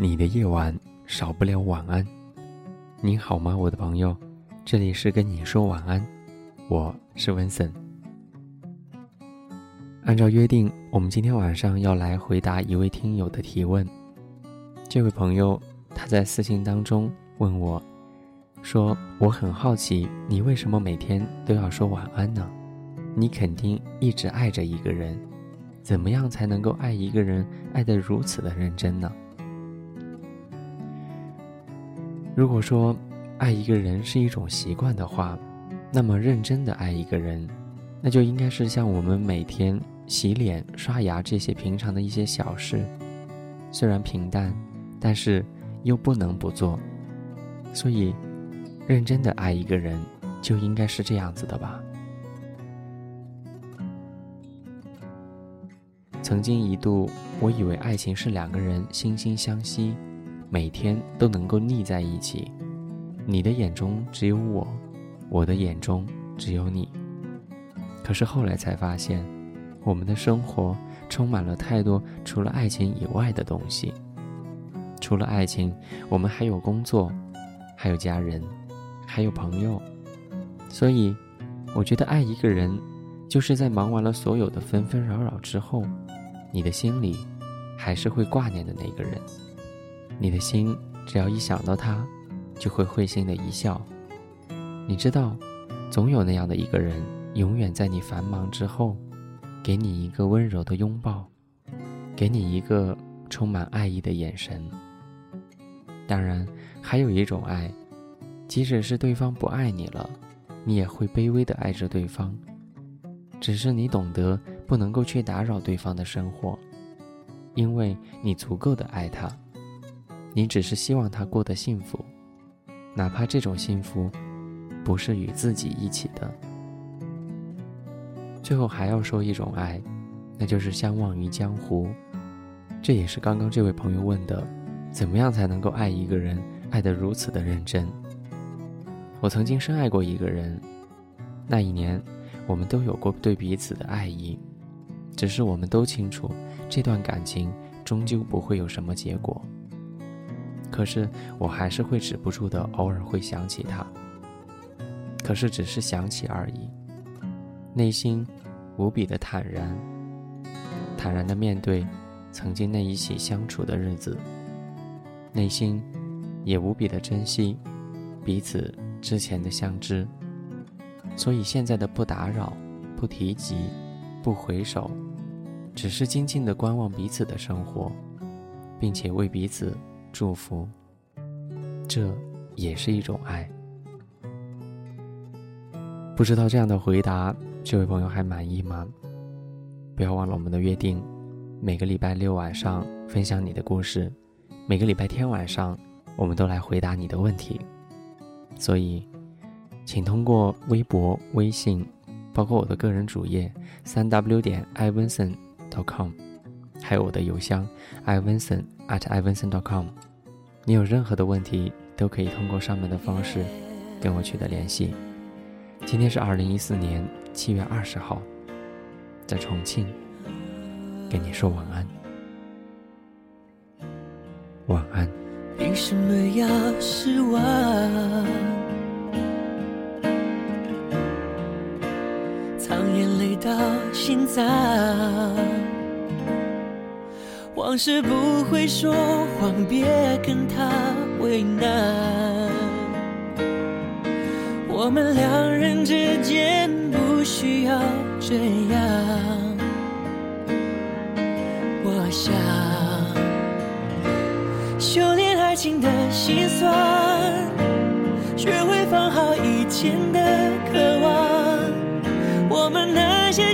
你的夜晚少不了晚安。你好吗，我的朋友？这里是跟你说晚安，我是文森。按照约定，我们今天晚上要来回答一位听友的提问。这位朋友他在私信当中问我，说我很好奇，你为什么每天都要说晚安呢？你肯定一直爱着一个人，怎么样才能够爱一个人爱得如此的认真呢？如果说爱一个人是一种习惯的话，那么认真的爱一个人，那就应该是像我们每天洗脸、刷牙这些平常的一些小事，虽然平淡，但是又不能不做。所以，认真的爱一个人，就应该是这样子的吧。曾经一度，我以为爱情是两个人惺惺相惜。每天都能够腻在一起，你的眼中只有我，我的眼中只有你。可是后来才发现，我们的生活充满了太多除了爱情以外的东西。除了爱情，我们还有工作，还有家人，还有朋友。所以，我觉得爱一个人，就是在忙完了所有的纷纷扰扰之后，你的心里还是会挂念的那个人。你的心只要一想到他，就会会心的一笑。你知道，总有那样的一个人，永远在你繁忙之后，给你一个温柔的拥抱，给你一个充满爱意的眼神。当然，还有一种爱，即使是对方不爱你了，你也会卑微的爱着对方，只是你懂得不能够去打扰对方的生活，因为你足够的爱他。你只是希望他过得幸福，哪怕这种幸福不是与自己一起的。最后还要说一种爱，那就是相忘于江湖。这也是刚刚这位朋友问的：怎么样才能够爱一个人，爱得如此的认真？我曾经深爱过一个人，那一年我们都有过对彼此的爱意，只是我们都清楚，这段感情终究不会有什么结果。可是我还是会止不住的，偶尔会想起他。可是只是想起而已，内心无比的坦然，坦然的面对曾经那一起相处的日子，内心也无比的珍惜彼此之前的相知。所以现在的不打扰、不提及、不回首，只是静静的观望彼此的生活，并且为彼此。祝福，这也是一种爱。不知道这样的回答，这位朋友还满意吗？不要忘了我们的约定，每个礼拜六晚上分享你的故事，每个礼拜天晚上我们都来回答你的问题。所以，请通过微博、微信，包括我的个人主页三 w 点 i v i n s o n dot com。还有我的邮箱，ivanson at ivanson dot com，你有任何的问题都可以通过上面的方式跟我取得联系。今天是二零一四年七月二十号，在重庆跟你说晚安，晚安。凭什么要失望？藏眼泪到心脏。往事不会说谎，别跟他为难。我们两人之间不需要这样。我想修炼爱情的心酸，学会放好以前的渴。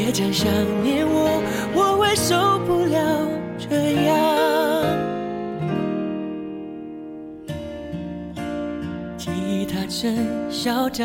别讲想念我，我会受不了这样。吉他真嚣张，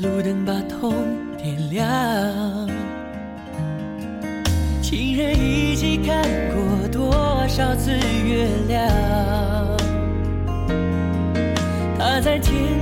路灯把痛点亮。情人一起看过多少次月亮？他在天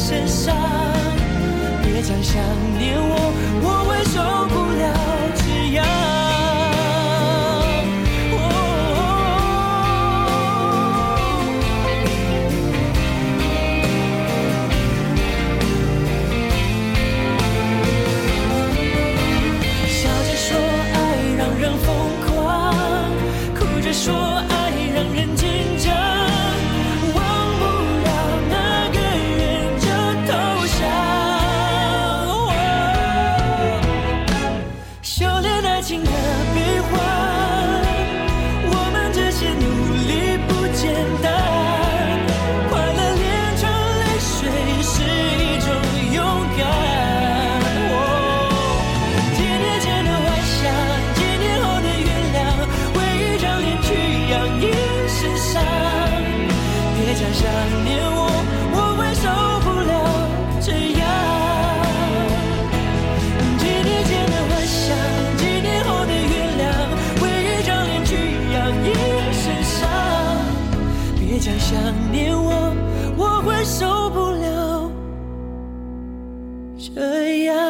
身上。别再想念修炼爱情的身上别再想念我我会受不了这样。